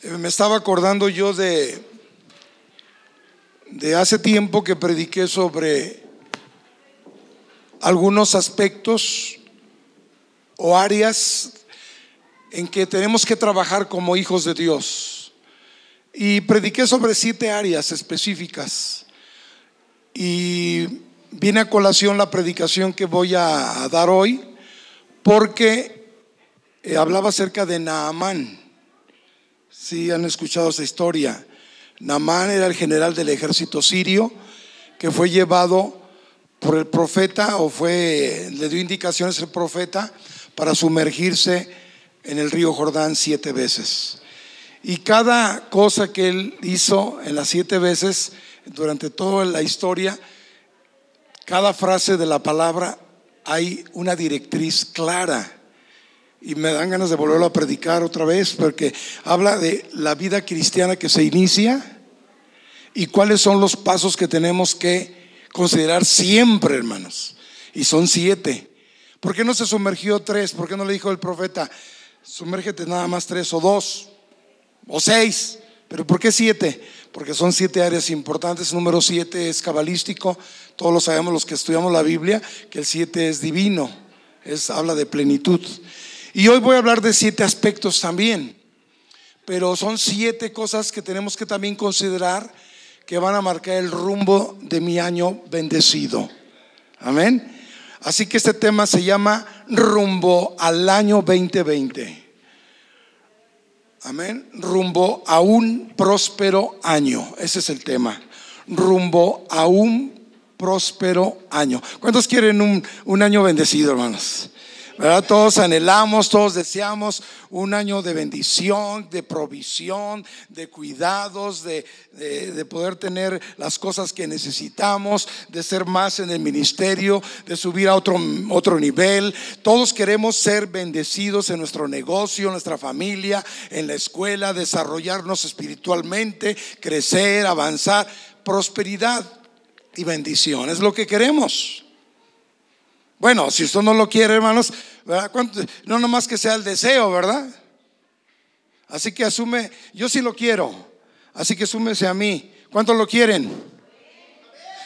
Eh, me estaba acordando yo de, de hace tiempo que prediqué sobre algunos aspectos o áreas en que tenemos que trabajar como hijos de Dios. Y prediqué sobre siete áreas específicas. Y viene a colación la predicación que voy a dar hoy, porque eh, hablaba acerca de Naamán. Si han escuchado esa historia. Naamán era el general del ejército sirio que fue llevado por el profeta o fue le dio indicaciones el profeta para sumergirse en el río Jordán siete veces. Y cada cosa que él hizo en las siete veces durante toda la historia, cada frase de la palabra hay una directriz clara. Y me dan ganas de volverlo a predicar otra vez porque habla de la vida cristiana que se inicia y cuáles son los pasos que tenemos que considerar siempre, hermanos. Y son siete. ¿Por qué no se sumergió tres? ¿Por qué no le dijo el profeta, sumérgete nada más tres o dos o seis? ¿Pero por qué siete? Porque son siete áreas importantes. número siete es cabalístico. Todos lo sabemos los que estudiamos la Biblia, que el siete es divino. Es, habla de plenitud. Y hoy voy a hablar de siete aspectos también. Pero son siete cosas que tenemos que también considerar que van a marcar el rumbo de mi año bendecido. Amén. Así que este tema se llama rumbo al año 2020. Amén. Rumbo a un próspero año. Ese es el tema. Rumbo a un próspero año. ¿Cuántos quieren un, un año bendecido, hermanos? Todos anhelamos, todos deseamos un año de bendición, de provisión, de cuidados, de, poder tener las cosas que necesitamos, de ser más en el ministerio, de subir a otro, otro nivel. Todos queremos ser bendecidos en nuestro negocio, en nuestra familia, en la escuela, desarrollarnos espiritualmente, crecer, avanzar, prosperidad y bendición. Es lo que queremos. Bueno, si usted no lo quiere, hermanos, no nomás que sea el deseo, ¿verdad? Así que asume, yo sí lo quiero, así que asúmese a mí. ¿Cuántos lo quieren?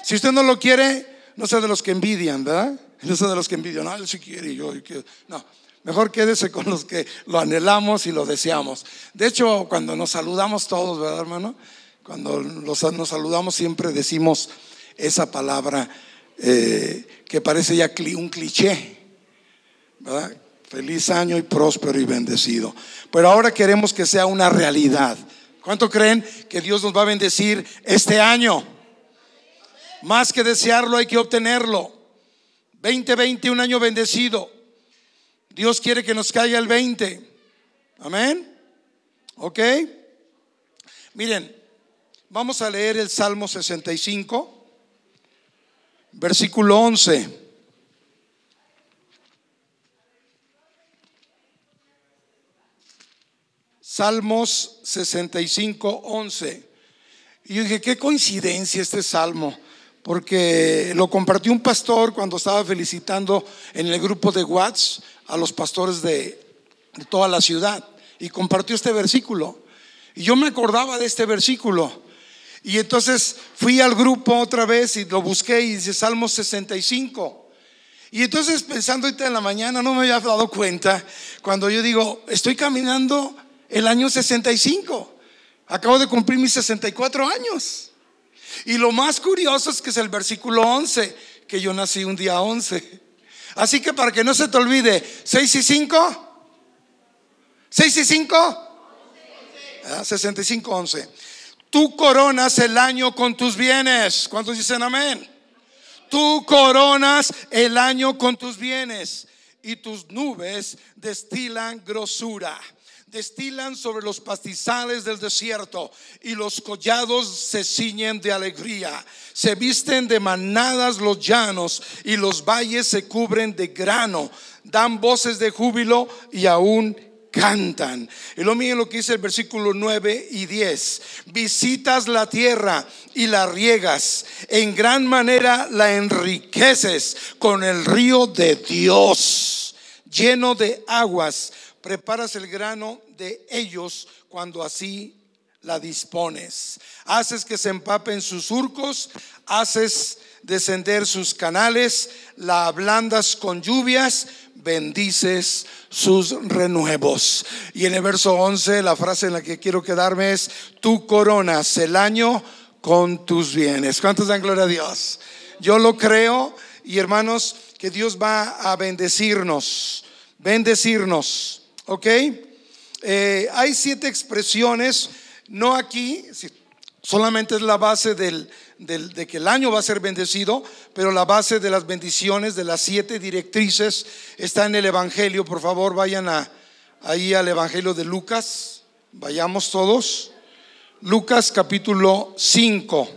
Si usted no lo quiere, no sea de los que envidian, ¿verdad? No sea de los que envidian, no, él sí quiere, yo, quiero. No, mejor quédese con los que lo anhelamos y lo deseamos. De hecho, cuando nos saludamos todos, ¿verdad, hermano? Cuando nos saludamos siempre decimos esa palabra eh, que parece ya un cliché, ¿verdad? Feliz año y próspero y bendecido. Pero ahora queremos que sea una realidad. ¿Cuánto creen que Dios nos va a bendecir este año? Más que desearlo, hay que obtenerlo. 2020, un año bendecido. Dios quiere que nos caiga el 20. Amén. ¿Ok? Miren, vamos a leer el Salmo 65 versículo 11. Salmos 65, 11. Y yo dije, qué coincidencia este salmo, porque lo compartió un pastor cuando estaba felicitando en el grupo de Watts a los pastores de, de toda la ciudad. Y compartió este versículo. Y yo me acordaba de este versículo. Y entonces fui al grupo otra vez y lo busqué y dice Salmo 65. Y entonces pensando ahorita en la mañana no me había dado cuenta cuando yo digo, estoy caminando el año 65. Acabo de cumplir mis 64 años. Y lo más curioso es que es el versículo 11, que yo nací un día 11. Así que para que no se te olvide, 6 y 5. 6 y 5. 65, 11. Tú coronas el año con tus bienes. ¿Cuántos dicen amén? Tú coronas el año con tus bienes y tus nubes destilan grosura. Destilan sobre los pastizales del desierto y los collados se ciñen de alegría. Se visten de manadas los llanos y los valles se cubren de grano. Dan voces de júbilo y aún cantan. Y lo mío lo que dice el versículo 9 y 10. Visitas la tierra y la riegas. En gran manera la enriqueces con el río de Dios, lleno de aguas. Preparas el grano de ellos cuando así la dispones. Haces que se empapen sus surcos, haces descender sus canales, la ablandas con lluvias, bendices sus renuevos. Y en el verso 11, la frase en la que quiero quedarme es, tú coronas el año con tus bienes. ¿Cuántos dan gloria a Dios? Yo lo creo y hermanos, que Dios va a bendecirnos, bendecirnos, ¿ok? Eh, hay siete expresiones, no aquí, solamente es la base del, de que el año va a ser bendecido, pero la base de las bendiciones, de las siete directrices, está en el Evangelio. Por favor, vayan a, ahí al Evangelio de Lucas, vayamos todos. Lucas capítulo 5,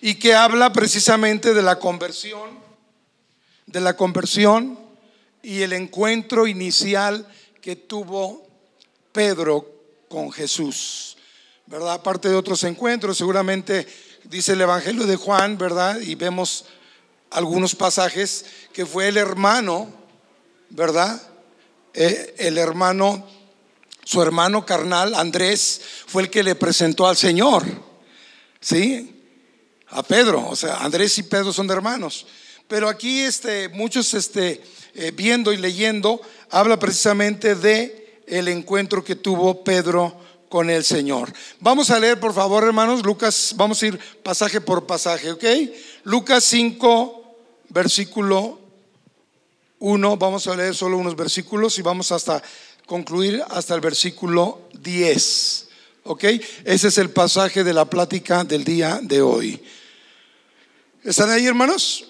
y que habla precisamente de la conversión, de la conversión y el encuentro inicial que tuvo Pedro con Jesús. ¿Verdad? Aparte de otros encuentros, seguramente dice el Evangelio de Juan, ¿verdad? Y vemos algunos pasajes que fue el hermano, ¿verdad? Eh, el hermano, su hermano carnal, Andrés, fue el que le presentó al Señor, ¿sí? A Pedro, o sea, Andrés y Pedro son de hermanos. Pero aquí, este, muchos, este, eh, viendo y leyendo, habla precisamente de el encuentro que tuvo Pedro con el Señor. Vamos a leer, por favor, hermanos, Lucas, vamos a ir pasaje por pasaje, ¿ok? Lucas 5, versículo 1, vamos a leer solo unos versículos y vamos hasta concluir hasta el versículo 10, ¿ok? Ese es el pasaje de la plática del día de hoy. ¿Están ahí, hermanos?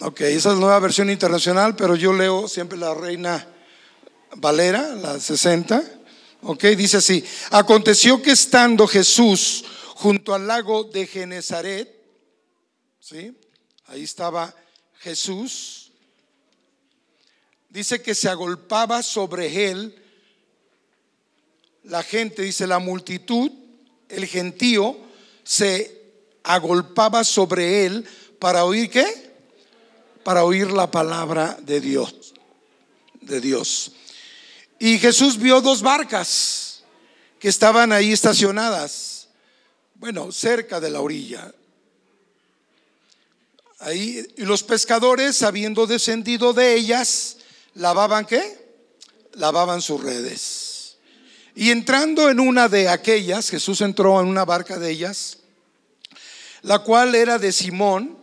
Ok, esa es la nueva versión internacional, pero yo leo siempre la Reina Valera, la 60. Ok, dice así. Aconteció que estando Jesús junto al lago de Genezaret, ¿sí? Ahí estaba Jesús. Dice que se agolpaba sobre él la gente, dice la multitud, el gentío, se agolpaba sobre él para oír qué? Para oír la palabra de Dios, de Dios. Y Jesús vio dos barcas que estaban ahí estacionadas, bueno, cerca de la orilla. Ahí, y los pescadores, habiendo descendido de ellas, lavaban qué? Lavaban sus redes. Y entrando en una de aquellas, Jesús entró en una barca de ellas, la cual era de Simón,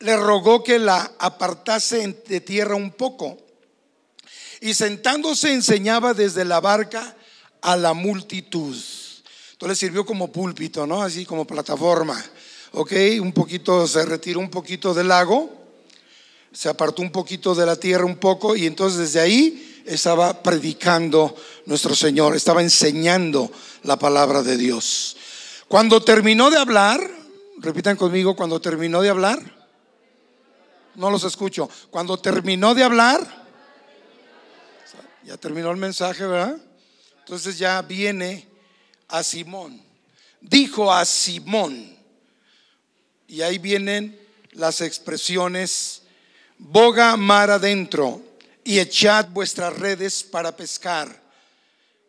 le rogó que la apartase de tierra un poco y sentándose enseñaba desde la barca a la multitud. Entonces sirvió como púlpito, ¿no? Así como plataforma. Ok, un poquito, se retiró un poquito del lago, se apartó un poquito de la tierra un poco y entonces desde ahí estaba predicando nuestro Señor, estaba enseñando la palabra de Dios. Cuando terminó de hablar, repitan conmigo, cuando terminó de hablar, no los escucho, cuando terminó de hablar, ya terminó el mensaje, ¿verdad? Entonces ya viene a Simón. Dijo a Simón. Y ahí vienen las expresiones, boga mar adentro y echad vuestras redes para pescar.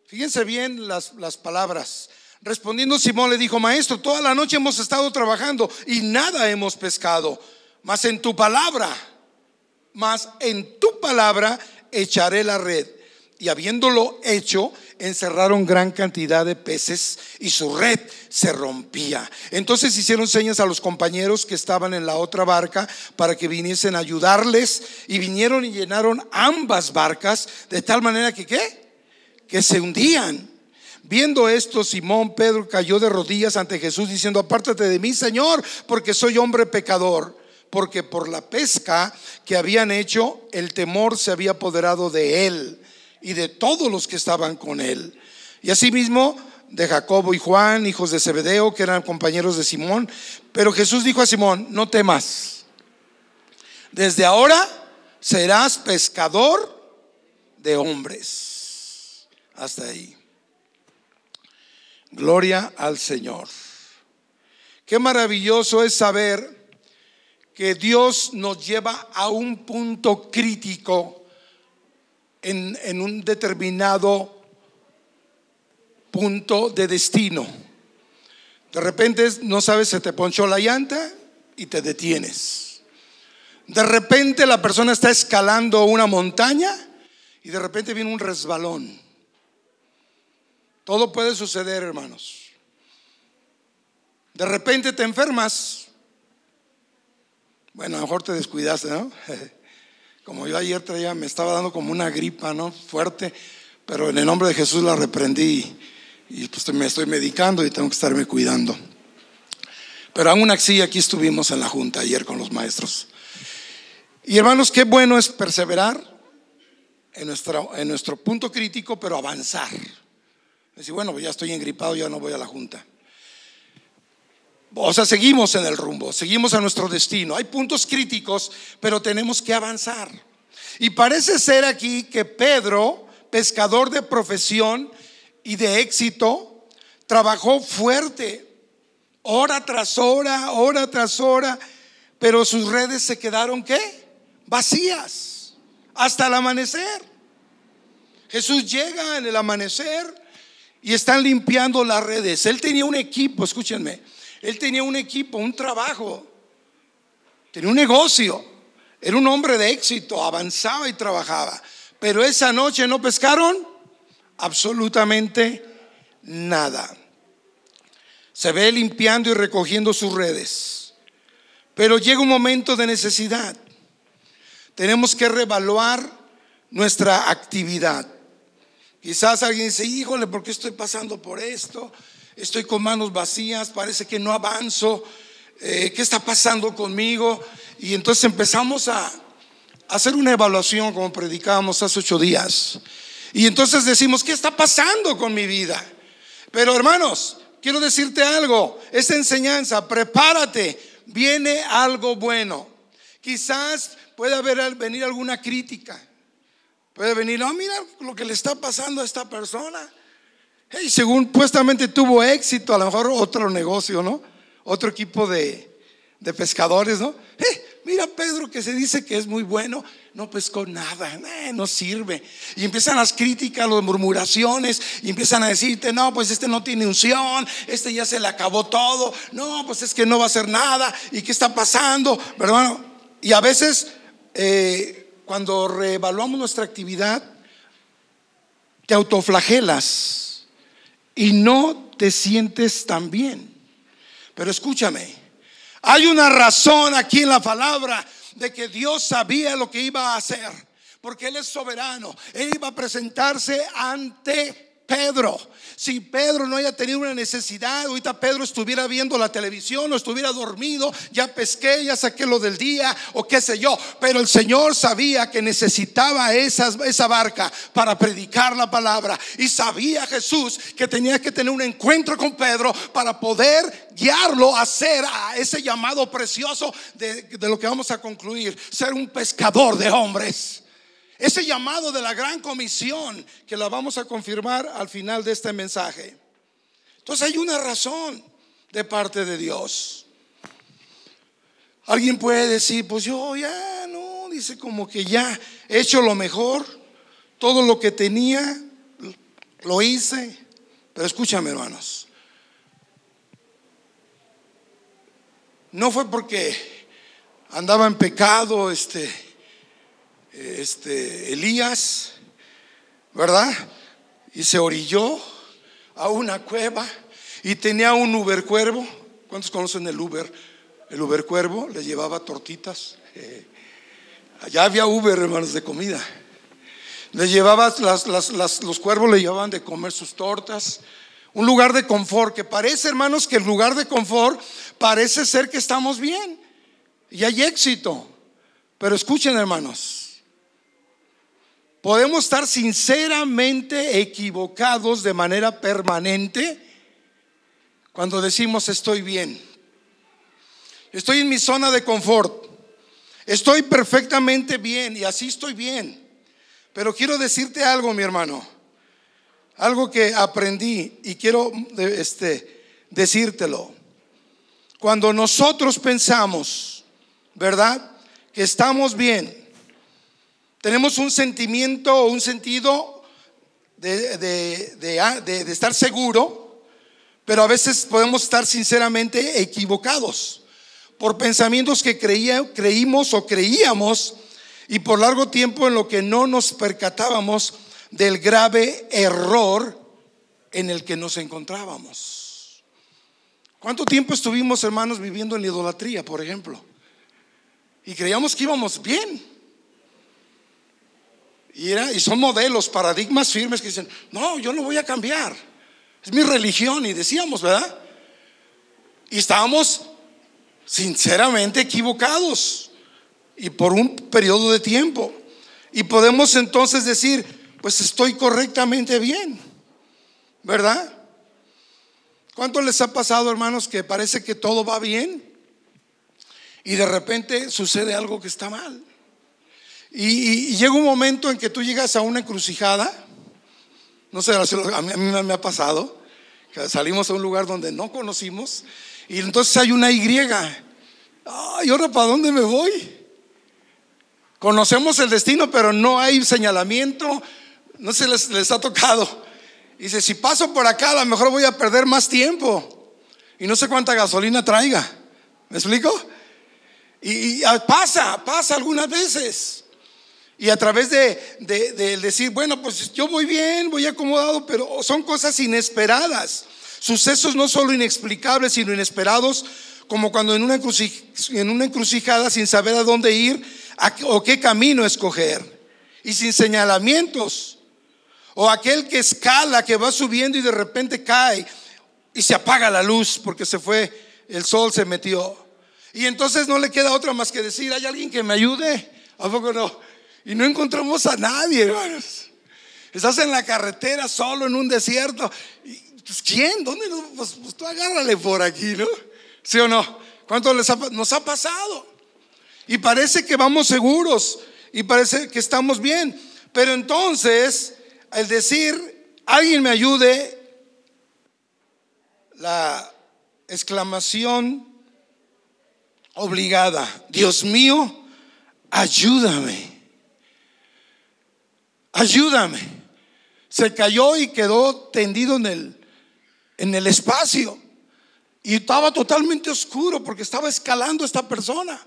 Fíjense bien las, las palabras. Respondiendo Simón le dijo, maestro, toda la noche hemos estado trabajando y nada hemos pescado, mas en tu palabra, mas en tu palabra echaré la red y habiéndolo hecho, encerraron gran cantidad de peces y su red se rompía. Entonces hicieron señas a los compañeros que estaban en la otra barca para que viniesen a ayudarles y vinieron y llenaron ambas barcas de tal manera que qué? Que se hundían. Viendo esto, Simón Pedro cayó de rodillas ante Jesús diciendo, apártate de mí, Señor, porque soy hombre pecador. Porque por la pesca que habían hecho, el temor se había apoderado de él y de todos los que estaban con él. Y asimismo de Jacobo y Juan, hijos de Zebedeo, que eran compañeros de Simón. Pero Jesús dijo a Simón, no temas, desde ahora serás pescador de hombres. Hasta ahí. Gloria al Señor. Qué maravilloso es saber que Dios nos lleva a un punto crítico en, un determinado punto de destino. De repente no sabes, se te ponchó la llanta y te detienes. De repente la persona está escalando una montaña y de repente viene un resbalón. Todo puede suceder, hermanos. De repente te enfermas. Bueno, a lo mejor te descuidaste, ¿no? Como yo ayer traía, me estaba dando como una gripa, ¿no? Fuerte, pero en el nombre de Jesús la reprendí y pues me estoy medicando y tengo que estarme cuidando. Pero aún así aquí estuvimos en la junta ayer con los maestros. Y hermanos, qué bueno es perseverar en nuestro, en nuestro punto crítico, pero avanzar. Decir, bueno, ya estoy engripado, ya no voy a la junta. O sea, seguimos en el rumbo, seguimos a nuestro destino. Hay puntos críticos, pero tenemos que avanzar. Y parece ser aquí que Pedro, pescador de profesión y de éxito, trabajó fuerte, hora tras hora, hora tras hora, pero sus redes se quedaron ¿qué? Vacías hasta el amanecer. Jesús llega en el amanecer y están limpiando las redes. Él tenía un equipo, escúchenme él tenía un equipo, un trabajo, tenía un negocio. Era un hombre de éxito, avanzaba y trabajaba. Pero esa noche no pescaron absolutamente nada. Se ve limpiando y recogiendo sus redes. Pero llega un momento de necesidad. Tenemos que revaluar nuestra actividad. Quizás alguien dice, híjole, ¿por qué estoy pasando por esto? Estoy con manos vacías, parece que no avanzo, eh, ¿qué está pasando conmigo? Y entonces empezamos a hacer una evaluación como predicábamos hace ocho días. Y entonces decimos, ¿qué está pasando con mi vida? Pero hermanos, quiero decirte algo, esta enseñanza, prepárate, viene algo bueno. Quizás puede haber, venir alguna crítica. Puede venir, no, mira lo que le está pasando a esta persona. Según supuestamente tuvo éxito, a lo mejor otro negocio, ¿no? Otro equipo de, pescadores, ¿no? mira Pedro que se dice que es muy bueno, no pescó nada, eh, no sirve. Y empiezan las críticas, las murmuraciones, y empiezan a decirte, no, pues este no tiene unción, este ya se le acabó todo, no, pues es que no va a hacer nada, ¿y qué está pasando? ¿Verdad? Y a veces, eh, cuando reevaluamos nuestra actividad, te autoflagelas y no te sientes tan bien. Pero escúchame, hay una razón aquí en la palabra de que Dios sabía lo que iba a hacer, porque Él es soberano. Él iba a presentarse ante Pedro. Si Pedro no haya tenido una necesidad, ahorita Pedro estuviera viendo la televisión o estuviera dormido, ya pesqué, ya saqué lo del día o qué sé yo. Pero el Señor sabía que necesitaba esa, esa barca para predicar la palabra. Y sabía Jesús que tenía que tener un encuentro con Pedro para poder guiarlo a hacer a ese llamado precioso de, de lo que vamos a concluir, ser un pescador de hombres. Ese llamado de la gran comisión que la vamos a confirmar al final de este mensaje. Entonces hay una razón de parte de Dios. Alguien puede decir, pues yo ya no, dice como que ya he hecho lo mejor, todo lo que tenía, lo hice. Pero escúchame hermanos, no fue porque andaba en pecado, este, este, Elías, ¿verdad? Y se orilló a una cueva y tenía un Uber cuervo. ¿Cuántos conocen el Uber? El Uber cuervo le llevaba tortitas. Eh, allá había Uber, hermanos, de comida. Le llevaba, los cuervos le llevaban de comer sus tortas. Un lugar de confort que parece, hermanos, que el lugar de confort parece ser que estamos bien y hay éxito. Pero escuchen, hermanos, Podemos estar sinceramente equivocados de manera permanente cuando decimos estoy bien. Estoy en mi zona de confort. Estoy perfectamente bien y así estoy bien. Pero quiero decirte algo, mi hermano. Algo que aprendí y quiero este, decírtelo. Cuando nosotros pensamos, ¿verdad? Que estamos bien, tenemos un sentimiento o un sentido de, de, estar seguro, pero a veces podemos estar sinceramente equivocados por pensamientos que creía, creímos o creíamos y por largo tiempo en lo que no nos percatábamos del grave error en el que nos encontrábamos. ¿Cuánto tiempo estuvimos, hermanos, viviendo en la idolatría, por ejemplo? Y creíamos que íbamos bien. Y, era, y son modelos, paradigmas firmes que dicen, no, yo no voy a cambiar. Es mi religión. Y decíamos, ¿verdad? Y estábamos sinceramente equivocados. Y por un periodo de tiempo. Y podemos entonces decir, pues estoy correctamente bien. ¿Verdad? ¿Cuánto les ha pasado, hermanos, que parece que todo va bien? Y de repente sucede algo que está mal. Y, llega un momento en que tú llegas a una encrucijada. No sé, a mí, me ha pasado. Salimos a un lugar donde no conocimos. Y entonces hay una Y. ¿y ahora para dónde me voy? Conocemos el destino, pero no hay señalamiento. No se les, les ha tocado. Dice, si paso por acá, a lo mejor voy a perder más tiempo. Y no sé cuánta gasolina traiga. ¿Me explico? Y, ah, pasa, pasa algunas veces. Y a través de, de, decir, bueno, pues yo voy bien, voy acomodado, pero son cosas inesperadas. Sucesos no solo inexplicables, sino inesperados, como cuando en una, en una encrucijada sin saber a dónde ir o qué camino escoger. Y sin señalamientos. O aquel que escala, que va subiendo y de repente cae y se apaga la luz porque se fue, el sol se metió. Y entonces no le queda otra más que decir, ¿hay alguien que me ayude? ¿A poco no? Y no encontramos a nadie, hermanos. Estás en la carretera solo en un desierto. Pues, ¿Quién? ¿Dónde? Pues, pues, tú agárrale por aquí, ¿no? ¿Sí o no? ¿Cuánto les nos ha pasado? Y parece que vamos seguros y parece que estamos bien. Pero entonces, al decir, alguien me ayude, la exclamación obligada. Dios mío, ayúdame. Ayúdame. Se cayó y quedó tendido en el, en el espacio. Y estaba totalmente oscuro porque estaba escalando esta persona.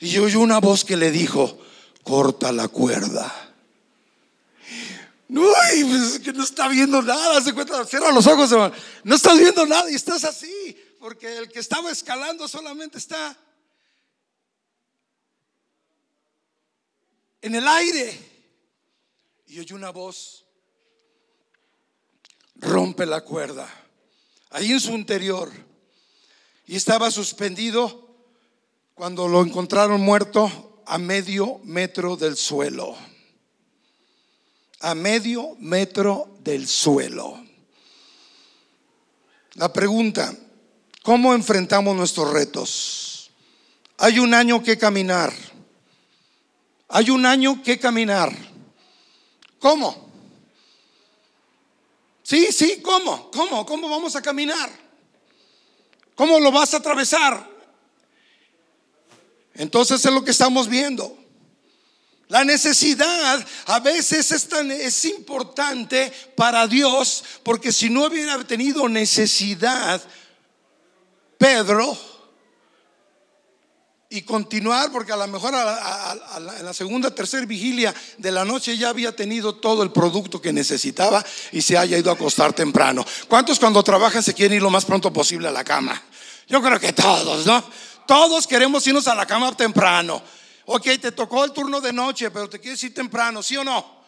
Y oí una voz que le dijo, corta la cuerda. No, pues que no está viendo nada, se cuenta, cierra los ojos, No estás viendo nada y estás así, porque el que estaba escalando solamente está en el aire. Y oye una voz, rompe la cuerda, ahí en su interior. Y estaba suspendido cuando lo encontraron muerto a medio metro del suelo. A medio metro del suelo. La pregunta, ¿cómo enfrentamos nuestros retos? Hay un año que caminar. Hay un año que caminar. ¿Cómo? Sí, sí, ¿cómo? ¿Cómo? ¿Cómo vamos a caminar? ¿Cómo lo vas a atravesar? Entonces es lo que estamos viendo. La necesidad a veces es, tan, es importante para Dios porque si no hubiera tenido necesidad, Pedro, y continuar, porque a lo mejor en la segunda, tercera vigilia de la noche ya había tenido todo el producto que necesitaba y se haya ido a acostar temprano. ¿Cuántos cuando trabajan se quieren ir lo más pronto posible a la cama? Yo creo que todos, ¿no? Todos queremos irnos a la cama temprano. Ok, te tocó el turno de noche, pero te quieres ir temprano, ¿sí o no?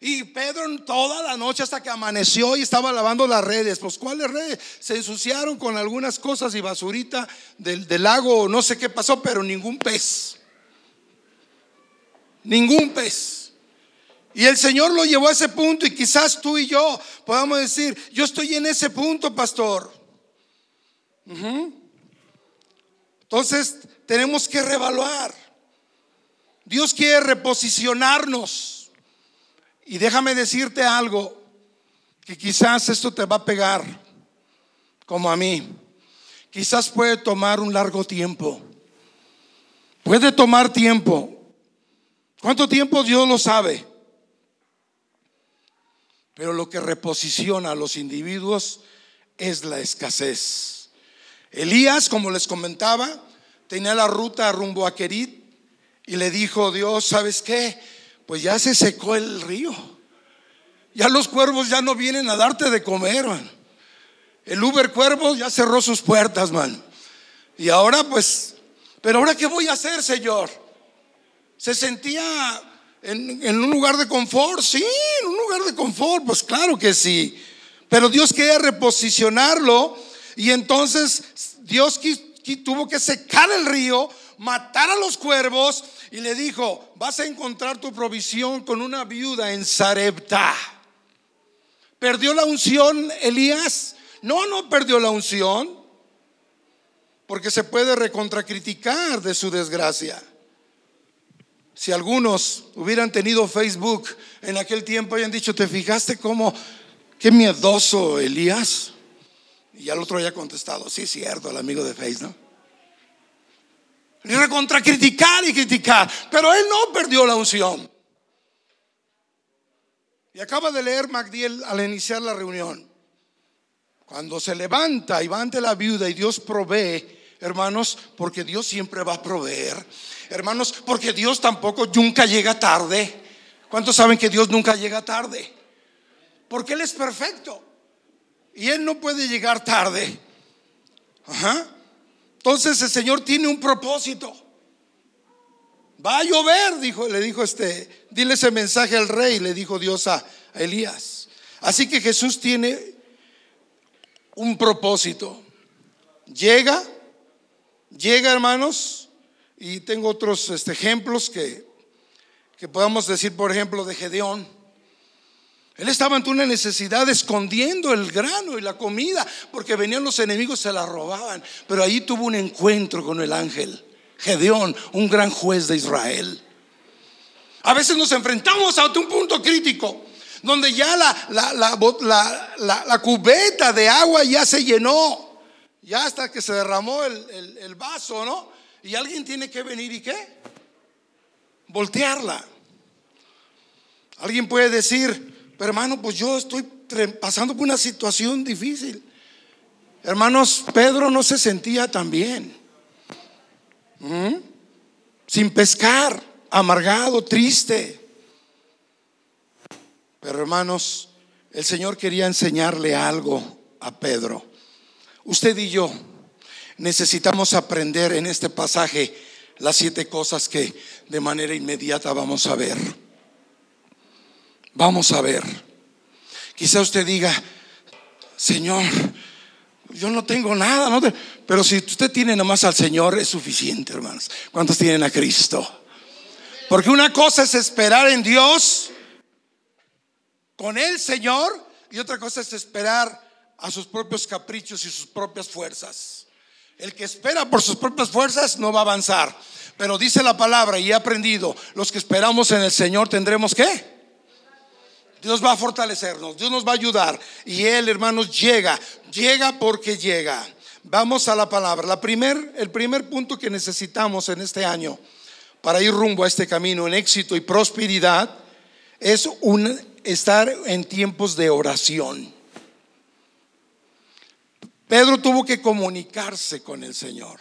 Y Pedro toda la noche hasta que amaneció y estaba lavando las redes. Pues ¿cuáles redes? Se ensuciaron con algunas cosas y basurita del, del lago, no sé qué pasó, pero ningún pez. Ningún pez. Y el Señor lo llevó a ese punto y quizás tú y yo podamos decir, yo estoy en ese punto, pastor. Entonces tenemos que revaluar. Dios quiere reposicionarnos. Y déjame decirte algo, que quizás esto te va a pegar, como a mí. Quizás puede tomar un largo tiempo. Puede tomar tiempo. ¿Cuánto tiempo Dios lo sabe? Pero lo que reposiciona a los individuos es la escasez. Elías, como les comentaba, tenía la ruta rumbo a Querit y le dijo Dios, ¿sabes qué? Pues ya se secó el río. Ya los cuervos ya no vienen a darte de comer, man. El Uber Cuervos ya cerró sus puertas, man. Y ahora pues, pero ahora qué voy a hacer, Señor? Se sentía en, en, un lugar de confort, sí, en un lugar de confort, pues claro que sí. Pero Dios quería reposicionarlo y entonces Dios tuvo que secar el río, matar a los cuervos y le dijo, vas a encontrar tu provisión con una viuda en Sarepta. ¿Perdió la unción Elías? No, no perdió la unción, porque se puede recontracriticar de su desgracia. Si algunos hubieran tenido Facebook en aquel tiempo, hayan dicho, ¿te fijaste cómo, qué miedoso Elías? Y al otro haya contestado, sí, cierto, el amigo de Facebook. Recontracriticar y criticar, pero él no perdió la unción. Y acaba de leer Magdiel al iniciar la reunión. Cuando se levanta y va ante la viuda y Dios provee, hermanos, porque Dios siempre va a proveer. Hermanos, porque Dios tampoco nunca llega tarde. ¿Cuántos saben que Dios nunca llega tarde? Porque Él es perfecto. Y Él no puede llegar tarde. Ajá. Entonces el Señor tiene un propósito. Va a llover, dijo, le dijo este, dile ese mensaje al rey, le dijo Dios a Elías. Así que Jesús tiene un propósito. Llega, llega hermanos, y tengo otros este, ejemplos que, que podamos decir, por ejemplo, de Gedeón. Él estaba ante una necesidad escondiendo el grano y la comida, porque venían los enemigos, se la robaban. Pero ahí tuvo un encuentro con el ángel, Gedeón, un gran juez de Israel. A veces nos enfrentamos a un punto crítico donde ya la, la, cubeta de agua ya se llenó, ya hasta que se derramó el, el vaso, ¿no? Y alguien tiene que venir y qué? Voltearla. Alguien puede decir, pero hermano, pues yo estoy pasando por una situación difícil. Hermanos, Pedro no se sentía tan bien. ¿Mm? Sin pescar, amargado, triste. Pero hermanos, el Señor quería enseñarle algo a Pedro. Usted y yo necesitamos aprender en este pasaje las siete cosas que de manera inmediata vamos a ver. Vamos a ver. Quizá usted diga, Señor, yo no tengo nada, ¿no? pero si usted tiene nomás al Señor es suficiente, hermanos. ¿Cuántos tienen a Cristo? Porque una cosa es esperar en Dios con el Señor y otra cosa es esperar a sus propios caprichos y sus propias fuerzas. El que espera por sus propias fuerzas no va a avanzar. Pero dice la palabra y he aprendido, los que esperamos en el Señor tendremos que Dios va a fortalecernos, Dios nos va a ayudar. Y Él, hermanos, llega, llega porque llega. Vamos a la palabra. La primer, el primer punto que necesitamos en este año para ir rumbo a este camino en éxito y prosperidad es un, estar en tiempos de oración. Pedro tuvo que comunicarse con el Señor.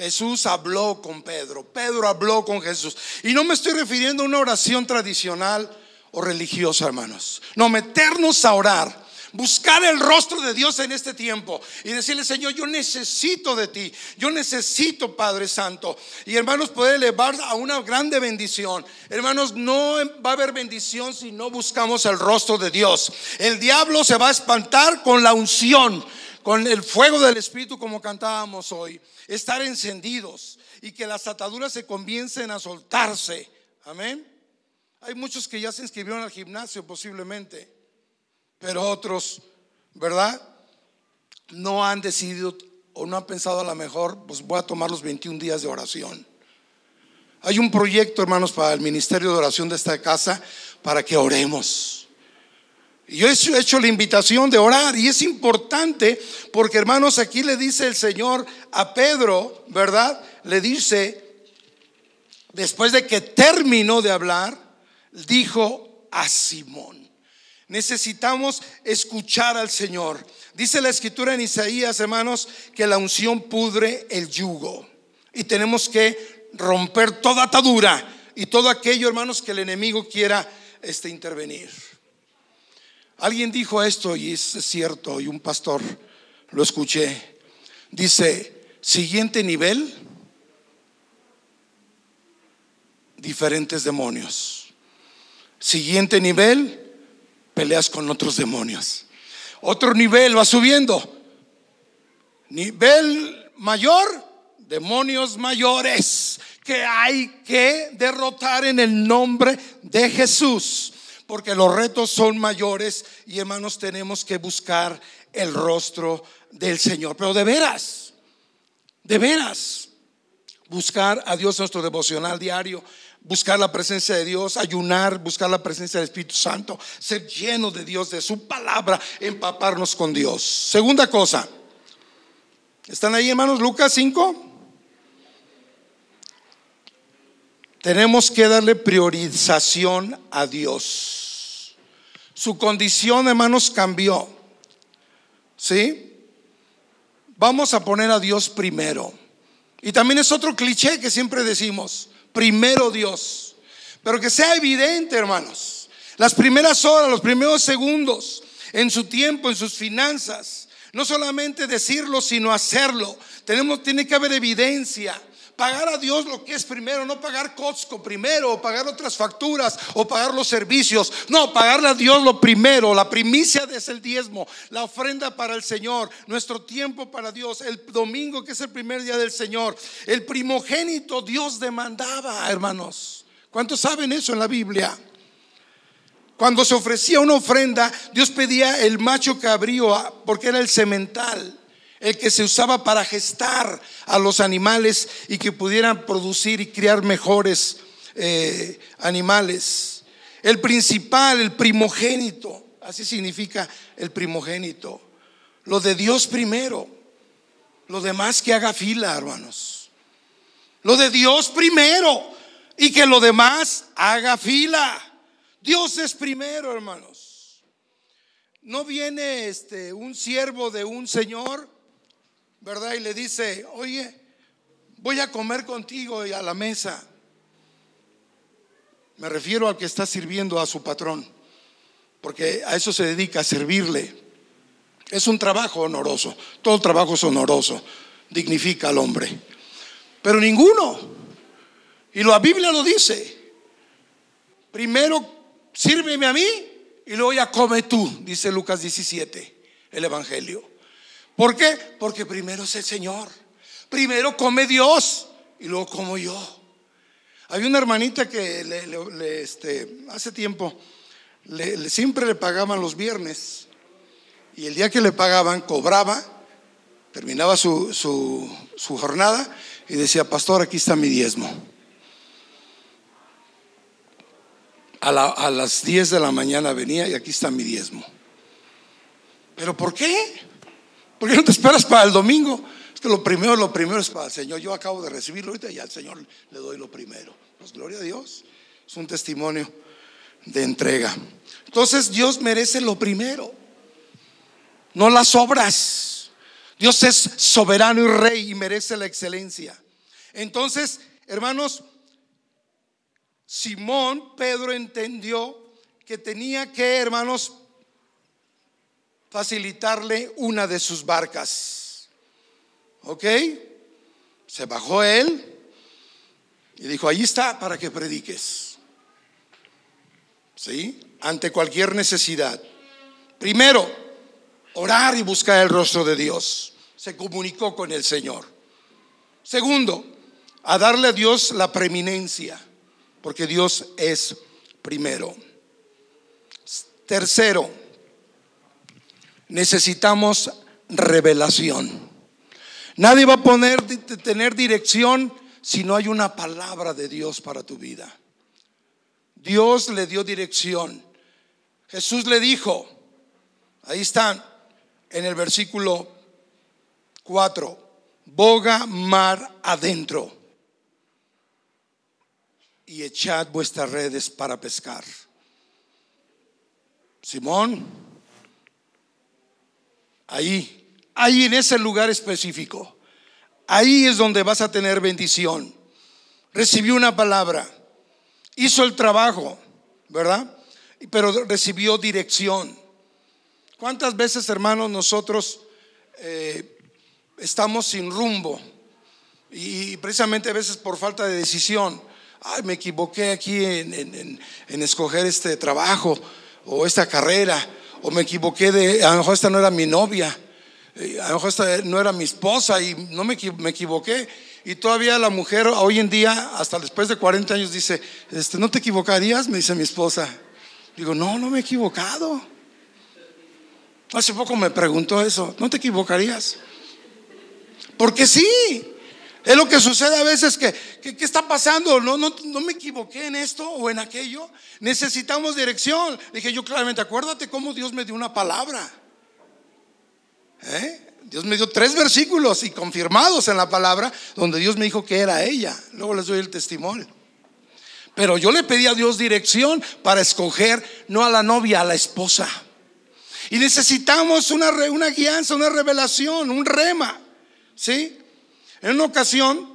Jesús habló con Pedro, Pedro habló con Jesús. Y no me estoy refiriendo a una oración tradicional o religiosa, hermanos. No, meternos a orar buscar el rostro de Dios en este tiempo y decirle, Señor, yo necesito de ti, yo necesito, Padre Santo. Y hermanos, poder elevar a una grande bendición. Hermanos, no va a haber bendición si no buscamos el rostro de Dios. El diablo se va a espantar con la unción, con el fuego del Espíritu como cantábamos hoy. Estar encendidos y que las ataduras se comiencen a soltarse. Amén. Hay muchos que ya se inscribieron al gimnasio posiblemente pero otros, ¿verdad? No han decidido o no han pensado a lo mejor, pues voy a tomar los 21 días de oración. Hay un proyecto, hermanos, para el ministerio de oración de esta casa, para que oremos. Yo he hecho la invitación de orar y es importante porque, hermanos, aquí le dice el Señor a Pedro, ¿verdad? Le dice, después de que terminó de hablar, dijo a Simón, necesitamos escuchar al Señor. Dice la escritura en Isaías, hermanos, que la unción pudre el yugo. Y tenemos que romper toda atadura y todo aquello, hermanos, que el enemigo quiera este, intervenir. Alguien dijo esto y es cierto, y un pastor lo escuché. Dice, siguiente nivel, diferentes demonios. Siguiente nivel, peleas con otros demonios. Otro nivel va subiendo. Nivel mayor, demonios mayores que hay que derrotar en el nombre de Jesús. Porque los retos son mayores y hermanos tenemos que buscar el rostro del Señor. Pero de veras, de veras, buscar a Dios nuestro devocional diario, buscar la presencia de Dios, ayunar, buscar la presencia del Espíritu Santo, ser lleno de Dios, de su palabra, empaparnos con Dios. Segunda cosa, ¿están ahí hermanos? Lucas 5. Tenemos que darle priorización a Dios. Su condición, hermanos, cambió. ¿Sí? Vamos a poner a Dios primero. Y también es otro cliché que siempre decimos, primero Dios. Pero que sea evidente, hermanos. Las primeras horas, los primeros segundos, en su tiempo, en sus finanzas. No solamente decirlo, sino hacerlo. Tenemos, tiene que haber evidencia pagar a Dios lo que es primero, no pagar Costco primero, o pagar otras facturas, o pagar los servicios. No, pagarle a Dios lo primero. La primicia es el diezmo, la ofrenda para el Señor, nuestro tiempo para Dios, el domingo que es el primer día del Señor, el primogénito Dios demandaba, hermanos. ¿Cuántos saben eso en la Biblia? Cuando se ofrecía una ofrenda, Dios pedía el macho cabrío porque era el semental el que se usaba para gestar a los animales y que pudieran producir y criar mejores eh, animales. El principal, el primogénito, así significa el primogénito. Lo de Dios primero, lo demás que haga fila, hermanos. Lo de Dios primero y que lo demás haga fila. Dios es primero, hermanos. No viene este un siervo de un señor ¿verdad? Y le dice, oye, voy a comer contigo y a la mesa. Me refiero al que está sirviendo a su patrón, porque a eso se dedica, a servirle. Es un trabajo honoroso, todo trabajo es honoroso, dignifica al hombre. Pero ninguno, y la Biblia lo dice, primero sírveme a mí y luego ya come tú, dice Lucas 17, el Evangelio. ¿Por qué? Porque primero es el Señor. Primero come Dios y luego como yo. Hay una hermanita que le, este, hace tiempo siempre le pagaban los viernes y el día que le pagaban cobraba, terminaba su, su jornada y decía, pastor, aquí está mi diezmo. A, a, las 10 de la mañana venía y aquí está mi diezmo. ¿Pero por qué? ¿Por qué no te esperas para el domingo? Es que lo primero, lo primero es para el Señor. Yo acabo de recibirlo ahorita y al Señor le doy lo primero. Pues gloria a Dios. Es un testimonio de entrega. Entonces Dios merece lo primero, no las obras. Dios es soberano y rey y merece la excelencia. Entonces, hermanos, Simón, Pedro entendió que tenía que, hermanos, facilitarle una de sus barcas. ¿Ok? Se bajó él y dijo, allí está para que prediques. ¿Sí? Ante cualquier necesidad. Primero, orar y buscar el rostro de Dios. Se comunicó con el Señor. Segundo, a darle a Dios la preeminencia, porque Dios es primero. Tercero, necesitamos revelación. Nadie va a poner, tener dirección si no hay una palabra de Dios para tu vida. Dios le dio dirección. Jesús le dijo, ahí están, en el versículo 4, boga mar adentro. y echad vuestras redes para pescar. Simón, ahí, ahí en ese lugar específico, ahí es donde vas a tener bendición. Recibió una palabra, hizo el trabajo, ¿verdad? Pero recibió dirección. ¿Cuántas veces, hermanos, nosotros eh, estamos sin rumbo? Y precisamente a veces por falta de decisión. Ay, me equivoqué aquí en, escoger este trabajo o esta carrera. O me equivoqué de, a lo mejor esta no era mi novia. Eh, a lo mejor esta no era mi esposa y no me, me equivoqué. Y todavía la mujer hoy en día, hasta después de 40 años, dice, este, ¿no te equivocarías? Me dice mi esposa. Digo, no, no me he equivocado. Hace poco me preguntó eso, ¿no te equivocarías? Porque sí, es lo que sucede a veces que, ¿qué está pasando? No, no, no me equivoqué en esto o en aquello. Necesitamos dirección. Dije yo claramente, acuérdate cómo Dios me dio una palabra. ¿Eh? Dios me dio tres versículos y confirmados en la palabra donde Dios me dijo que era ella. Luego les doy el testimonio. Pero yo le pedí a Dios dirección para escoger no a la novia, a la esposa. Y necesitamos una, una guianza, una revelación, un rema. ¿Sí? En una ocasión,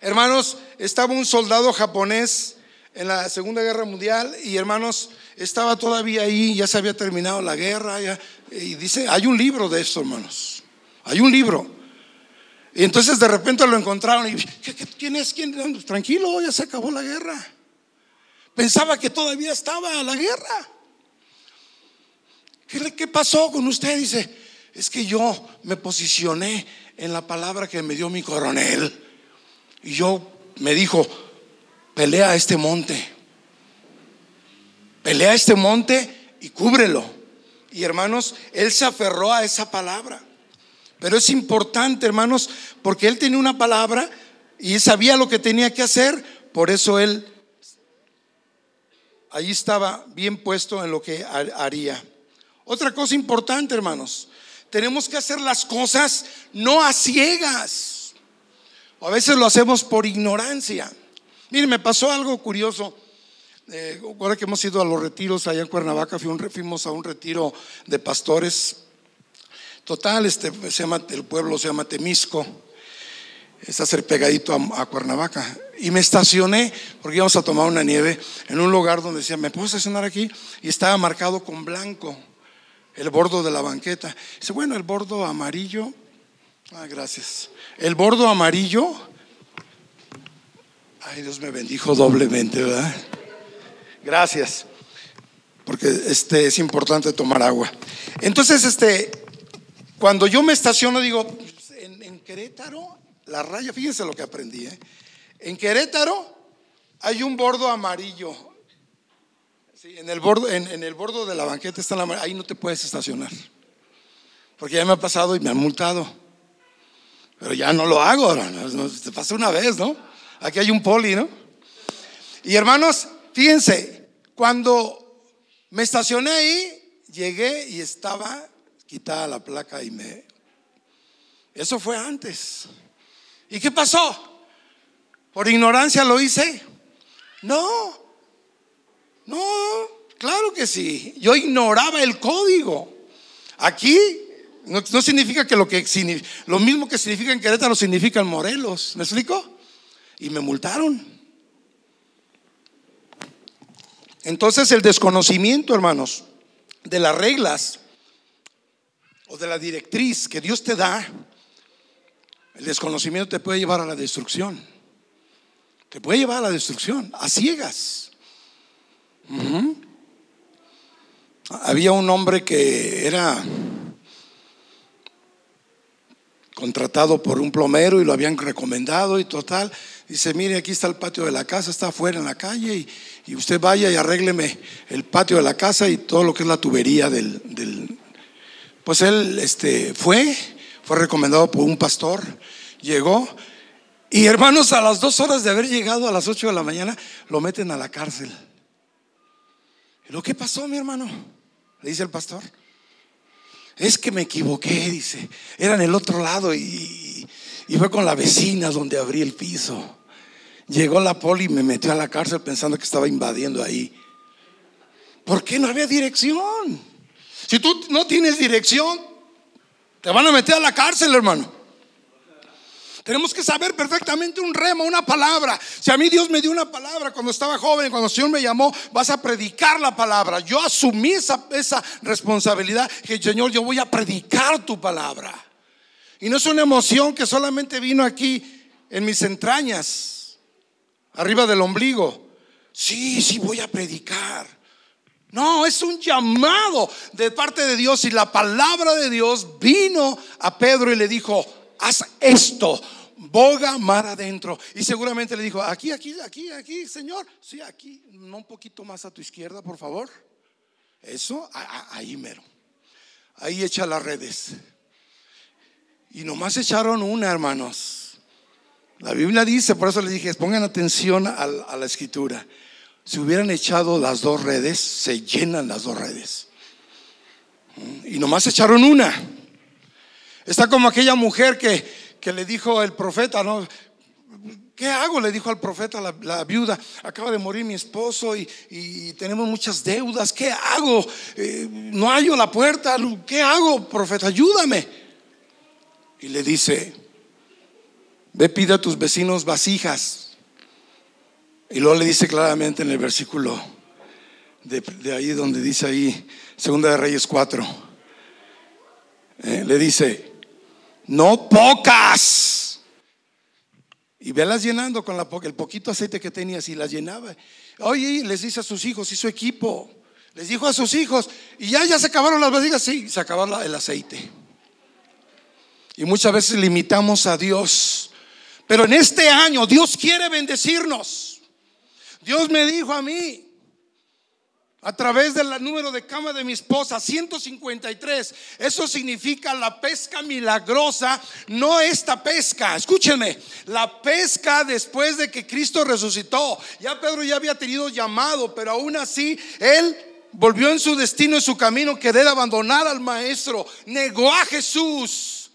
hermanos, estaba un soldado japonés en la Segunda Guerra Mundial y hermanos, estaba todavía ahí, ya se había terminado la guerra. y dice, hay un libro de esto, hermanos. Hay un libro. Y entonces de repente lo encontraron y, quién es? ¿Quién? Tranquilo, ya se acabó la guerra. Pensaba que todavía estaba la guerra. ¿Qué, pasó con usted? Dice, es que yo me posicioné en la palabra que me dio mi coronel. Y yo me dijo, pelea este monte. Pelea este monte y cúbrelo. Y hermanos, él se aferró a esa palabra. Pero es importante, hermanos, porque él tenía una palabra y sabía lo que tenía que hacer. Por eso él ahí estaba bien puesto en lo que haría. Otra cosa importante, hermanos, tenemos que hacer las cosas no a ciegas. a veces lo hacemos por ignorancia. Miren, me pasó algo curioso. Eh, que hemos ido a los retiros allá en Cuernavaca, fuimos a un retiro de pastores. Total, este, se llama, el pueblo se llama Temisco. Está ser pegadito a, a, Cuernavaca. Y me estacioné porque íbamos a tomar una nieve en un lugar donde decía, ¿me puedo estacionar aquí? Y estaba marcado con blanco el bordo de la banqueta. Dice, bueno, el bordo amarillo. Ah, gracias. El bordo amarillo. Ay, Dios me bendijo doblemente, ¿verdad? Gracias. Porque este es importante tomar agua. Entonces, este, cuando yo me estaciono, digo, en, en Querétaro, la raya, fíjense lo que aprendí, ¿eh? En Querétaro hay un bordo amarillo en el bordo, en, el bordo de la banqueta está la ahí no te puedes estacionar. Porque ya me ha pasado y me han multado. Pero ya no lo hago, ahora, te pasa una vez, ¿no? Aquí hay un poli, ¿no? Y hermanos, fíjense, cuando me estacioné ahí, llegué y estaba quitada la placa y me... Eso fue antes. ¿Y qué pasó? ¿Por ignorancia lo hice? No, no, claro que sí. Yo ignoraba el código. Aquí no, significa que lo que lo mismo que significa en Querétaro significa en Morelos. ¿Me explico? Y me multaron. Entonces el desconocimiento, hermanos, de las reglas o de la directriz que Dios te da, el desconocimiento te puede llevar a la destrucción. Te puede llevar a la destrucción, a ciegas. Había un hombre que era contratado por un plomero y lo habían recomendado y total. Dice, mire, aquí está el patio de la casa, está afuera en la calle y, usted vaya y arrégleme el patio de la casa y todo lo que es la tubería del... Pues él este, fue, fue recomendado por un pastor, llegó y hermanos, a las dos horas de haber llegado a las ocho de la mañana, lo meten a la cárcel. ¿Lo que pasó, mi hermano? Le dice el pastor. Es que me equivoqué, dice. Era en el otro lado y, fue con la vecina donde abrí el piso. Llegó la poli y me metió a la cárcel pensando que estaba invadiendo ahí. ¿Por qué no había dirección? Si tú no tienes dirección, te van a meter a la cárcel, hermano. Tenemos que saber perfectamente un remo, una palabra. Si a mí Dios me dio una palabra cuando estaba joven, cuando el Señor me llamó, vas a predicar la palabra. Yo asumí esa, responsabilidad, que Señor, yo voy a predicar tu palabra. Y no es una emoción que solamente vino aquí en mis entrañas, arriba del ombligo. Sí, sí, voy a predicar. No, es un llamado de parte de Dios y la palabra de Dios vino a Pedro y le dijo, haz esto, boga mar adentro. Y seguramente le dijo, aquí, aquí, aquí, aquí, Señor. Sí, aquí, no un poquito más a tu izquierda, por favor. Eso, ahí mero. Ahí echa las redes. Y nomás echaron una, hermanos. La Biblia dice, por eso les dije, pongan atención a, a la escritura. Si hubieran echado las dos redes, se llenan las dos redes. Y nomás echaron una. Está como aquella mujer que, que le dijo el profeta, ¿no? ¿Qué hago? Le dijo al profeta la, viuda, acaba de morir mi esposo y, tenemos muchas deudas, ¿qué hago? Eh, no hallo la puerta, ¿qué hago, profeta? Ayúdame. Y le dice, ve pide a tus vecinos vasijas. Y luego le dice claramente en el versículo de, de ahí donde dice ahí, Segunda de Reyes 4, eh, le dice, no pocas. Y velas llenando con la, el poquito aceite que tenía, y las llenaba. Oye, les dice a sus hijos y su equipo, les dijo a sus hijos, y ya, ya se acabaron las vasijas, sí, se acabó el aceite. Y muchas veces limitamos a Dios. Pero en este año Dios quiere bendecirnos. Dios me dijo a mí, a través del número de cama de mi esposa, 153. Eso significa la pesca milagrosa, no esta pesca. Escúchenme, la pesca después de que Cristo resucitó. Ya Pedro ya había tenido llamado, pero aún así él volvió en su destino, en su camino, que de abandonar al maestro, negó a Jesús.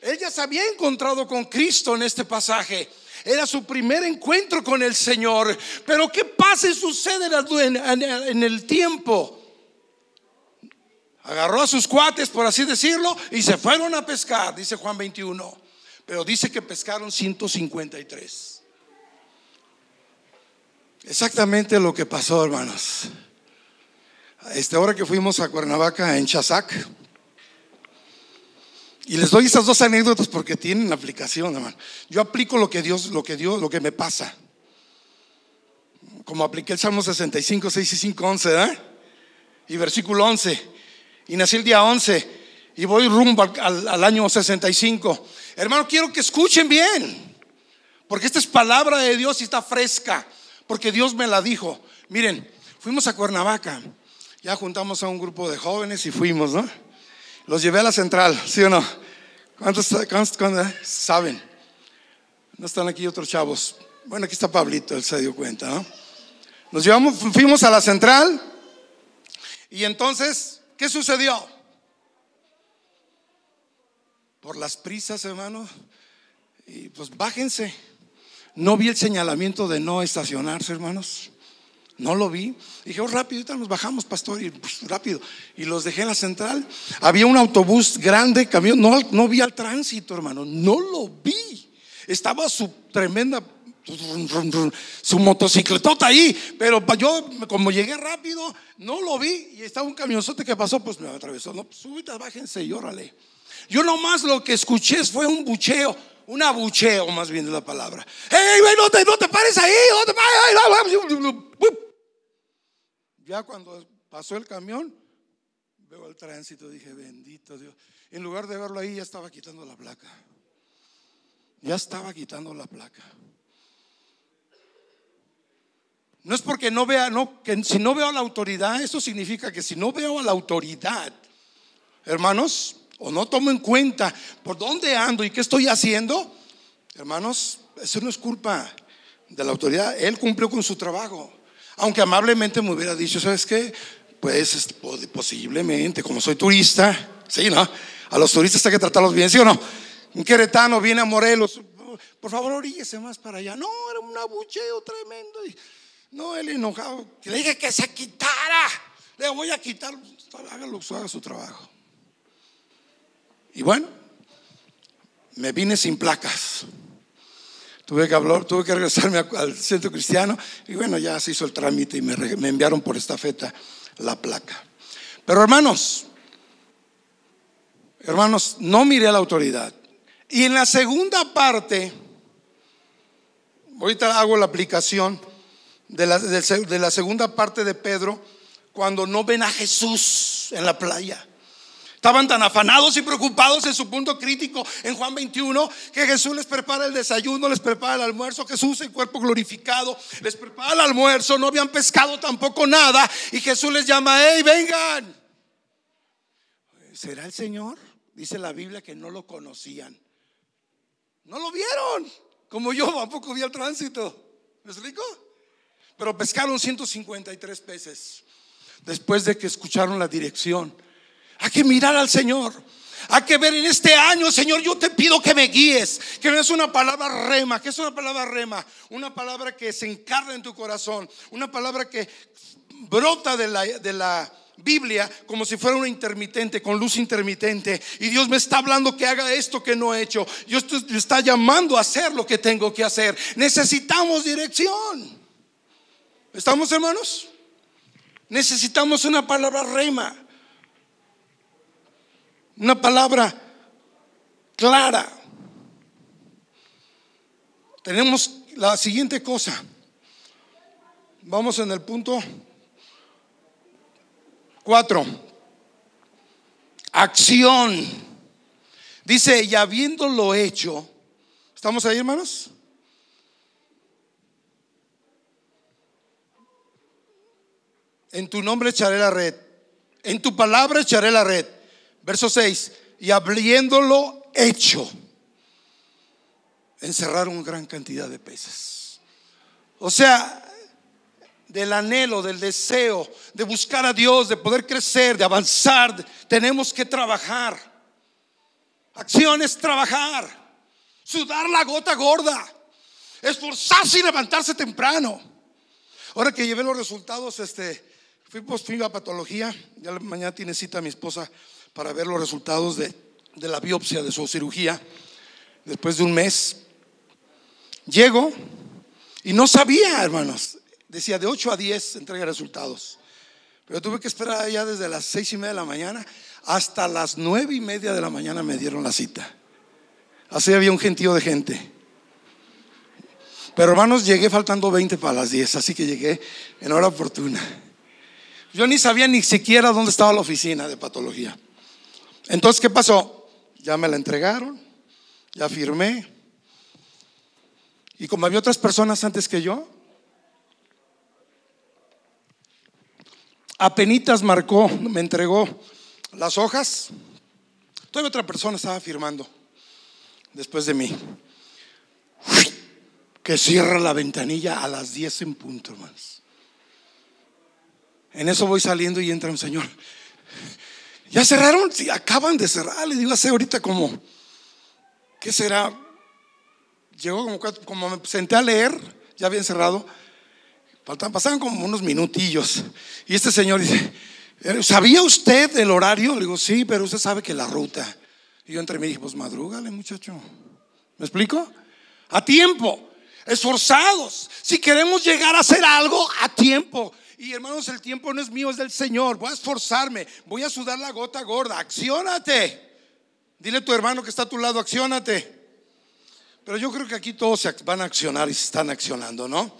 Él ya se había encontrado con Cristo en este pasaje. Era su primer encuentro con el Señor. Pero ¿qué pasa y sucede en el tiempo? Agarró a sus cuates, por así decirlo, y se fueron a pescar, dice Juan 21. Pero dice que pescaron 153. Exactamente lo que pasó, hermanos. Esta hora que fuimos a Cuernavaca, en Chazac, y les doy esas dos anécdotas porque tienen aplicación, hermano. Yo aplico lo que Dios, lo que Dios, lo que me pasa. Como apliqué el Salmo 65, 6 y 5, 11, ¿eh? Y versículo 11. Y nací el día 11 y voy rumbo al, al año 65. Hermano, quiero que escuchen bien. Porque esta es palabra de Dios y está fresca. Porque Dios me la dijo. Miren, fuimos a Cuernavaca. Ya juntamos a un grupo de jóvenes y fuimos, ¿no? Los llevé a la central, ¿sí o no? ¿Cuántos, saben? No están aquí otros chavos. Bueno, aquí está Pablito, él se dio cuenta, ¿no? Nos llevamos, fuimos a la central y entonces, ¿qué sucedió? Por las prisas, hermano, y pues bájense. No vi el señalamiento de no estacionarse, hermanos. No lo vi. Dije, oh, rápido, nos bajamos, pastor, y pues, rápido. Y los dejé en la central. Había un autobús grande, camión. No, no vi al tránsito, hermano. No lo vi. Estaba su tremenda, su motocicletota ahí. Pero yo, como llegué rápido, no lo vi. Y estaba un camionzote que pasó, pues me atravesó. No, pues, bájense y órale. Yo nomás lo que escuché fue un bucheo un abucheo más bien de la palabra. ¡Hey, no te, no te pares ahí! No te pares! Ya cuando pasó el camión, veo el tránsito, dije, bendito Dios. En lugar de verlo ahí, ya estaba quitando la placa. Ya estaba quitando la placa. No es porque no vea, no, que si no veo a la autoridad, eso significa que si no veo a la autoridad, hermanos, o no tomo en cuenta por dónde ando y qué estoy haciendo, hermanos, eso no es culpa de la autoridad. Él cumplió con su trabajo. Aunque amablemente me hubiera dicho, ¿sabes qué? Pues posiblemente, como soy turista, sí, ¿no? A los turistas hay que tratarlos bien, ¿sí o no? Un queretano viene a Morelos, por favor, oríllese más para allá. No, era un abucheo tremendo. No, él enojado. Le dije que se quitara. Le voy a quitar. Hágalo, haga su trabajo. Y bueno, me vine sin placas. Tuve que hablar, tuve que regresarme al centro cristiano y bueno, ya se hizo el trámite y me, enviaron por esta feta la placa. Pero hermanos, hermanos, no miré a la autoridad. Y en la segunda parte, ahorita hago la aplicación de la segunda parte de Pedro, cuando no ven a Jesús en la playa. Estaban tan afanados y preocupados en su punto crítico en Juan 21 que Jesús les prepara el desayuno, les prepara el almuerzo, Jesús en cuerpo glorificado, les prepara el almuerzo, no habían pescado tampoco nada y Jesús les llama, hey, vengan. ¿Será el Señor? Dice la Biblia que no lo conocían. No lo vieron, como yo tampoco vi el tránsito. ¿Me explico? Pero pescaron 153 peces después de que escucharon la dirección hay que mirar al Señor. Hay que ver en este año, Señor, yo te pido que me guíes, que no es una palabra rema, que es una palabra rema, una palabra que se encarna en tu corazón, una palabra que brota de la, de la Biblia como si fuera una intermitente, con luz intermitente. Y Dios me está hablando que haga esto que no he hecho. Dios me está llamando a hacer lo que tengo que hacer. Necesitamos dirección. ¿Estamos hermanos? Necesitamos una palabra rema una palabra clara. Tenemos la siguiente cosa. Vamos en el punto 4. Acción. Dice, y habiéndolo hecho, ¿estamos ahí hermanos? En tu nombre echaré la red. En tu palabra echaré la red. Verso 6, y habiéndolo hecho, encerraron gran cantidad de peces. O sea, del anhelo, del deseo de buscar a Dios, de poder crecer, de avanzar, tenemos que trabajar. Acción es trabajar, sudar la gota gorda, esforzarse y levantarse temprano. Ahora que llevé los resultados, este, fui, pues, fui a patología, ya mañana tiene cita mi esposa para ver los resultados de, la biopsia de su cirugía después de un mes. Llego y no sabía, hermanos. Decía de 8 a 10 entrega resultados. Pero tuve que esperar allá desde las 6 y media de la mañana hasta las 9 y media de la mañana me dieron la cita. Así había un gentío de gente. Pero hermanos, llegué faltando 20 para las 10, así que llegué en hora oportuna. Yo ni sabía ni siquiera dónde estaba la oficina de patología. Entonces, ¿qué pasó? Ya me la entregaron, ya firmé. Y como había otras personas antes que yo, apenitas marcó, me entregó las hojas. Todavía otra persona estaba firmando después de mí. Que cierra la ventanilla a las 10 en punto, hermanos. En eso voy saliendo y entra un señor. ¿Ya cerraron? Sí, acaban de cerrar. Le digo, hace ahorita como, ¿qué será? Llegó como, como me senté a leer, ya habían cerrado. Faltan, pasaban como unos minutillos. Y este señor dice, ¿sabía usted el horario? Le digo, sí, pero usted sabe que la ruta. Y yo entre mí dije, pues madrúgale, muchacho. ¿Me explico? A tiempo, esforzados. Si queremos llegar a hacer algo, a tiempo. Y hermanos, el tiempo no es mío, es del Señor. Voy a esforzarme, voy a sudar la gota gorda. Acciónate. Dile a tu hermano que está a tu lado, acciónate. Pero yo creo que aquí todos se van a accionar y se están accionando, ¿no?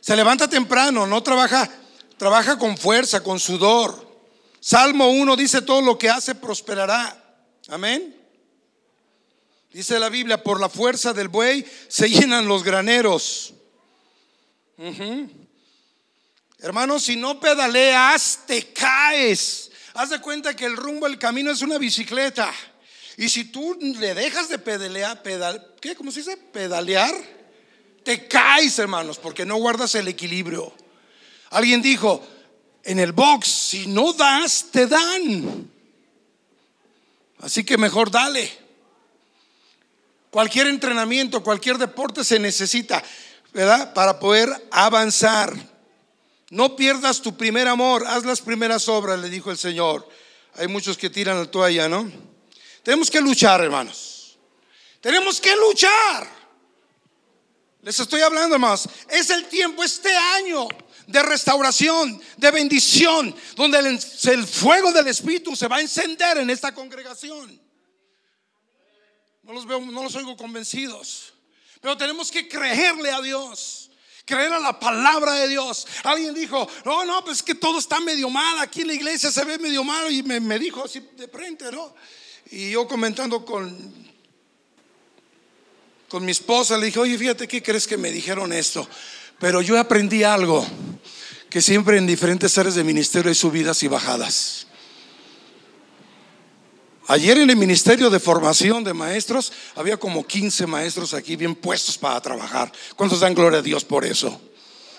Se levanta temprano, no trabaja, trabaja con fuerza, con sudor. Salmo 1 dice, todo lo que hace prosperará. Amén. Dice la Biblia, por la fuerza del buey se llenan los graneros. Hermanos, si no pedaleas, te caes. Haz de cuenta que el rumbo, el camino es una bicicleta. Y si tú le dejas de pedalear, pedal, ¿qué? ¿Cómo se dice? Pedalear, te caes, hermanos, porque no guardas el equilibrio. Alguien dijo, en el box, si no das, te dan. Así que mejor dale. Cualquier entrenamiento, cualquier deporte se necesita, ¿verdad? Para poder avanzar. No pierdas tu primer amor, haz las primeras obras, le dijo el Señor. Hay muchos que tiran la toalla, ¿no? Tenemos que luchar, hermanos. Tenemos que luchar. Les estoy hablando, hermanos. Es el tiempo este año de restauración, de bendición, donde el, fuego del Espíritu se va a encender en esta congregación. No los veo, no los oigo convencidos, pero tenemos que creerle a Dios. Creer a la palabra de Dios. Alguien dijo, no, no, pues que todo está medio mal. Aquí en la iglesia se ve medio mal. Y me, me dijo así de frente, ¿no? Y yo comentando con, con mi esposa, le dije, oye, fíjate, ¿qué crees que me dijeron esto? Pero yo aprendí algo, que siempre en diferentes áreas de ministerio hay subidas y bajadas. Ayer en el Ministerio de Formación de Maestros había como 15 maestros aquí bien puestos para trabajar. ¿Cuántos dan gloria a Dios por eso?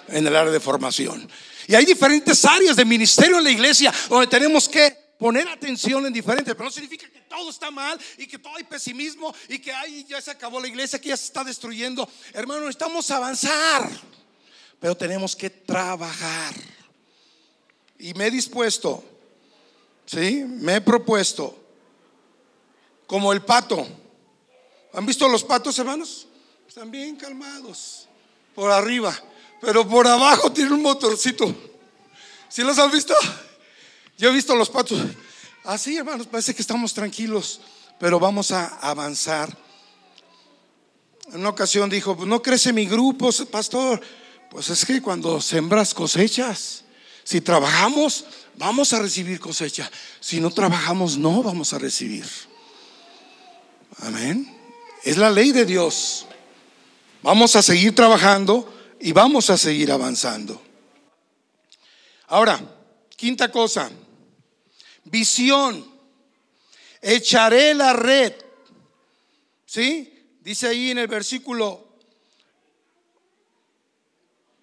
En el área de formación. Y hay diferentes áreas de ministerio en la iglesia donde tenemos que poner atención en diferentes, pero no significa que todo está mal y que todo hay pesimismo y que ahí ya se acabó la iglesia, que ya se está destruyendo. Hermano, necesitamos avanzar pero tenemos que trabajar. Y me he dispuesto, ¿sí? Me he propuesto, como el pato. ¿Han visto los patos, hermanos? Están bien calmados, por arriba, pero por abajo tiene un motorcito. ¿Sí los han visto? Yo he visto los patos. Así, hermanos, parece que estamos tranquilos, pero vamos a avanzar. En una ocasión dijo, pues no crece mi grupo, pastor. Pues es que cuando sembras cosechas, si trabajamos, vamos a recibir cosecha. Si no trabajamos, no vamos a recibir. Amén. Es la ley de Dios. Vamos a seguir trabajando y vamos a seguir avanzando. Ahora, quinta cosa, visión. Echaré la red. ¿Sí? Dice ahí en el versículo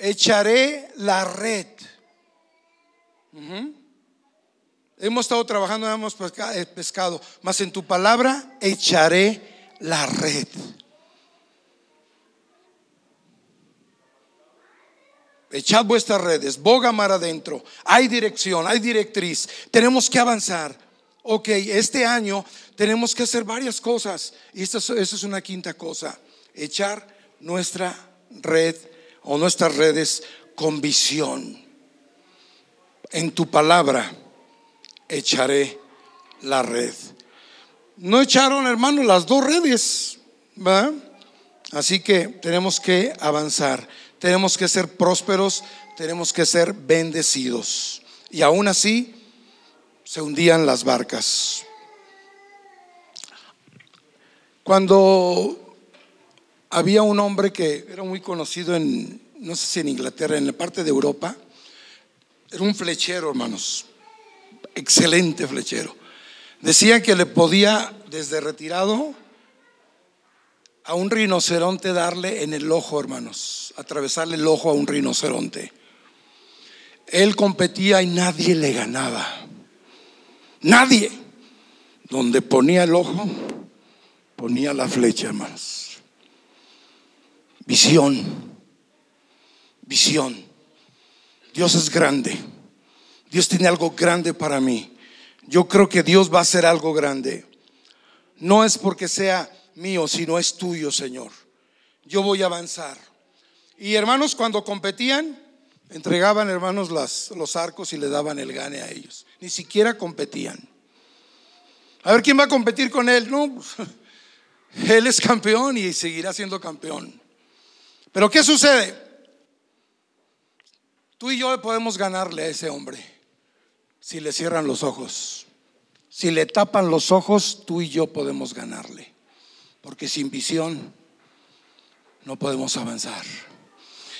echaré la red. Hemos estado trabajando, hemos eh, pescado, mas en tu palabra echaré la red. Echad vuestras redes, boga mar adentro. Hay dirección, hay directriz. Tenemos que avanzar. Ok, este año tenemos que hacer varias cosas. Y esta, esta es una quinta cosa. Echar nuestra red o nuestras redes con visión. En tu palabra echaré la red. No echaron, hermano, las dos redes, ¿va? Así que tenemos que avanzar, tenemos que ser prósperos, tenemos que ser bendecidos. Y aún así se hundían las barcas. Cuando había un hombre que era muy conocido en, no sé si en Inglaterra, en la parte de Europa. Era un flechero, hermanos. Excelente flechero. Decían que le podía, desde retirado, a un rinoceronte darle en el ojo, hermanos. Atravesarle el ojo a un rinoceronte. Él competía y nadie le ganaba. Nadie. Donde ponía el ojo, ponía la flecha, hermanos. Visión. Visión. Dios es grande. Dios tiene algo grande para mí. Yo creo que Dios va a hacer algo grande. No es porque sea mío, sino es tuyo, Señor. Yo voy a avanzar. Y hermanos, cuando competían, entregaban, hermanos, los arcos y le daban el gane a ellos. Ni siquiera competían. A ver quién va a competir con él. No, él es campeón y seguirá siendo campeón. Pero ¿qué sucede? Tú y yo podemos ganarle a ese hombre si le cierran los ojos. Si le tapan los ojos, tú y yo podemos ganarle. Porque sin visión no podemos avanzar.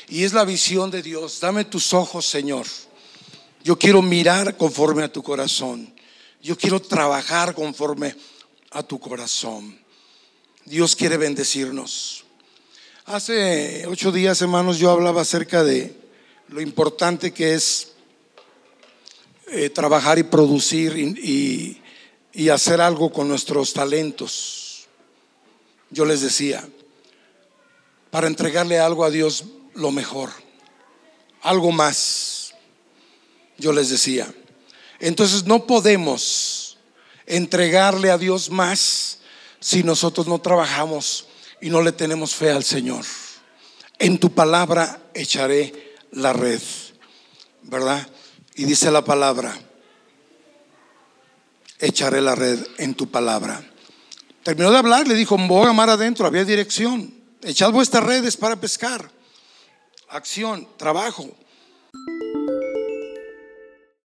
Y es la visión de Dios. Dame tus ojos, Señor. Yo quiero mirar conforme a tu corazón. Yo quiero trabajar conforme a tu corazón. Dios quiere bendecirnos. Hace ocho días, hermanos, yo hablaba acerca de lo importante que es eh, trabajar y producir y, hacer algo con nuestros talentos. yo les decía, para entregarle algo a Dios lo mejor, algo más, yo les decía. Entonces no podemos entregarle a Dios más si nosotros no trabajamos y no le tenemos fe al Señor. En tu palabra echaré la red, ¿verdad? Y dice la palabra, echaré la red en tu palabra. Terminó de hablar, le dijo, voy a mar adentro, había dirección. Echad vuestras redes para pescar. Acción, trabajo.